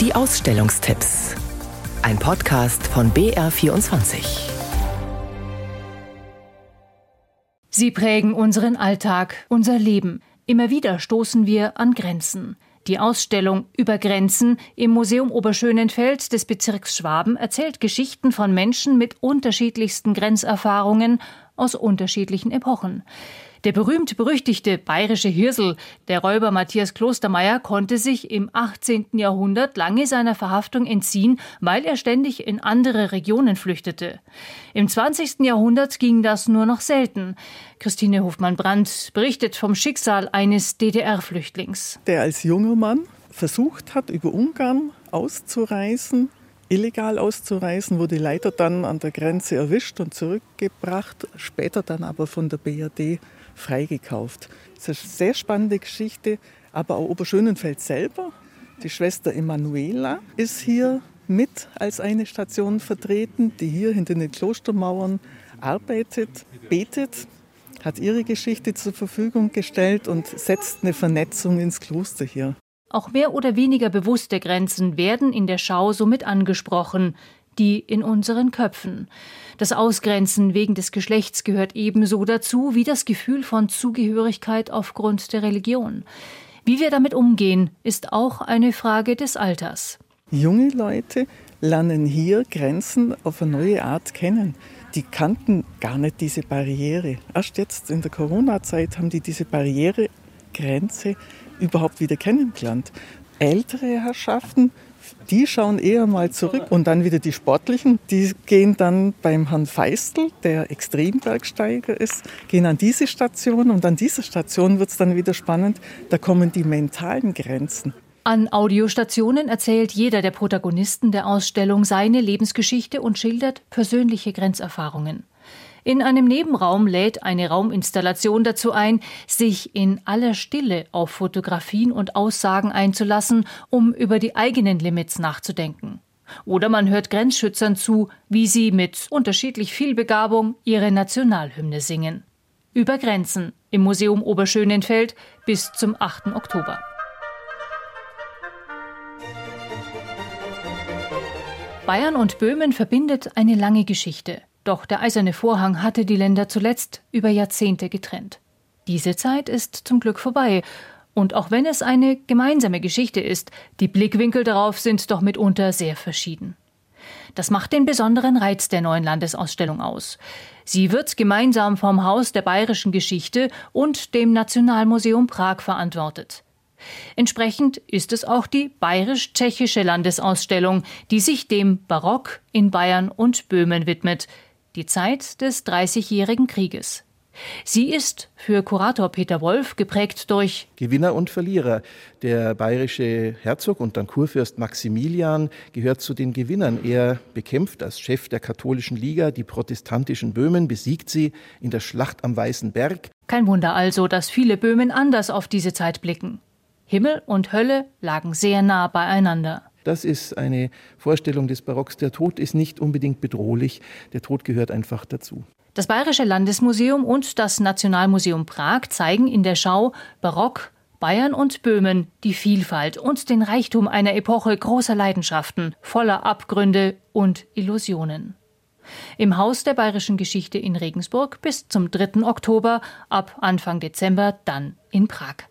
Die Ausstellungstipps. Ein Podcast von BR24. Sie prägen unseren Alltag, unser Leben. Immer wieder stoßen wir an Grenzen. Die Ausstellung Über Grenzen im Museum Oberschönenfeld des Bezirks Schwaben erzählt Geschichten von Menschen mit unterschiedlichsten Grenzerfahrungen aus unterschiedlichen Epochen. Der berühmt-berüchtigte bayerische Hirsel, der Räuber Matthias Klostermeier, konnte sich im 18. Jahrhundert lange seiner Verhaftung entziehen, weil er ständig in andere Regionen flüchtete. Im 20. Jahrhundert ging das nur noch selten. Christine Hofmann-Brandt berichtet vom Schicksal eines DDR-Flüchtlings. Der als junger Mann versucht hat, über Ungarn auszureisen, illegal auszureisen, wurde leider dann an der Grenze erwischt und zurückgebracht, später dann aber von der BRD freigekauft. Das ist eine sehr spannende Geschichte, aber auch Oberschönenfeld selber. Die Schwester Emanuela ist hier mit als eine Station vertreten, die hier hinter den Klostermauern arbeitet, betet, hat ihre Geschichte zur Verfügung gestellt und setzt eine Vernetzung ins Kloster hier. Auch mehr oder weniger bewusste Grenzen werden in der Schau somit angesprochen, die in unseren Köpfen. Das Ausgrenzen wegen des Geschlechts gehört ebenso dazu wie das Gefühl von Zugehörigkeit aufgrund der Religion. Wie wir damit umgehen, ist auch eine Frage des Alters. Junge Leute lernen hier Grenzen auf eine neue Art kennen. Die kannten gar nicht diese Barriere. Erst jetzt in der Corona-Zeit haben die diese Barrieregrenze überhaupt wieder kennengelernt. Ältere Herrschaften, die schauen eher mal zurück und dann wieder die Sportlichen, die gehen dann beim Herrn Feistel, der Extrembergsteiger ist, gehen an diese Station und an dieser Station wird es dann wieder spannend, da kommen die mentalen Grenzen. An Audiostationen erzählt jeder der Protagonisten der Ausstellung seine Lebensgeschichte und schildert persönliche Grenzerfahrungen. In einem Nebenraum lädt eine Rauminstallation dazu ein, sich in aller Stille auf Fotografien und Aussagen einzulassen, um über die eigenen Limits nachzudenken. Oder man hört Grenzschützern zu, wie sie mit unterschiedlich viel Begabung ihre Nationalhymne singen. Über Grenzen im Museum Oberschönenfeld bis zum 8. Oktober. Bayern und Böhmen verbindet eine lange Geschichte. Doch der eiserne Vorhang hatte die Länder zuletzt über Jahrzehnte getrennt. Diese Zeit ist zum Glück vorbei. Und auch wenn es eine gemeinsame Geschichte ist, die Blickwinkel darauf sind doch mitunter sehr verschieden. Das macht den besonderen Reiz der neuen Landesausstellung aus. Sie wird gemeinsam vom Haus der bayerischen Geschichte und dem Nationalmuseum Prag verantwortet. Entsprechend ist es auch die bayerisch-tschechische Landesausstellung, die sich dem Barock in Bayern und Böhmen widmet, die Zeit des Dreißigjährigen Krieges. Sie ist für Kurator Peter Wolf geprägt durch Gewinner und Verlierer. Der bayerische Herzog und dann Kurfürst Maximilian gehört zu den Gewinnern. Er bekämpft als Chef der katholischen Liga die protestantischen Böhmen, besiegt sie in der Schlacht am Weißen Berg. Kein Wunder also, dass viele Böhmen anders auf diese Zeit blicken. Himmel und Hölle lagen sehr nah beieinander. Das ist eine Vorstellung des Barocks. Der Tod ist nicht unbedingt bedrohlich. Der Tod gehört einfach dazu. Das Bayerische Landesmuseum und das Nationalmuseum Prag zeigen in der Schau Barock, Bayern und Böhmen die Vielfalt und den Reichtum einer Epoche großer Leidenschaften, voller Abgründe und Illusionen. Im Haus der bayerischen Geschichte in Regensburg bis zum 3. Oktober, ab Anfang Dezember dann in Prag.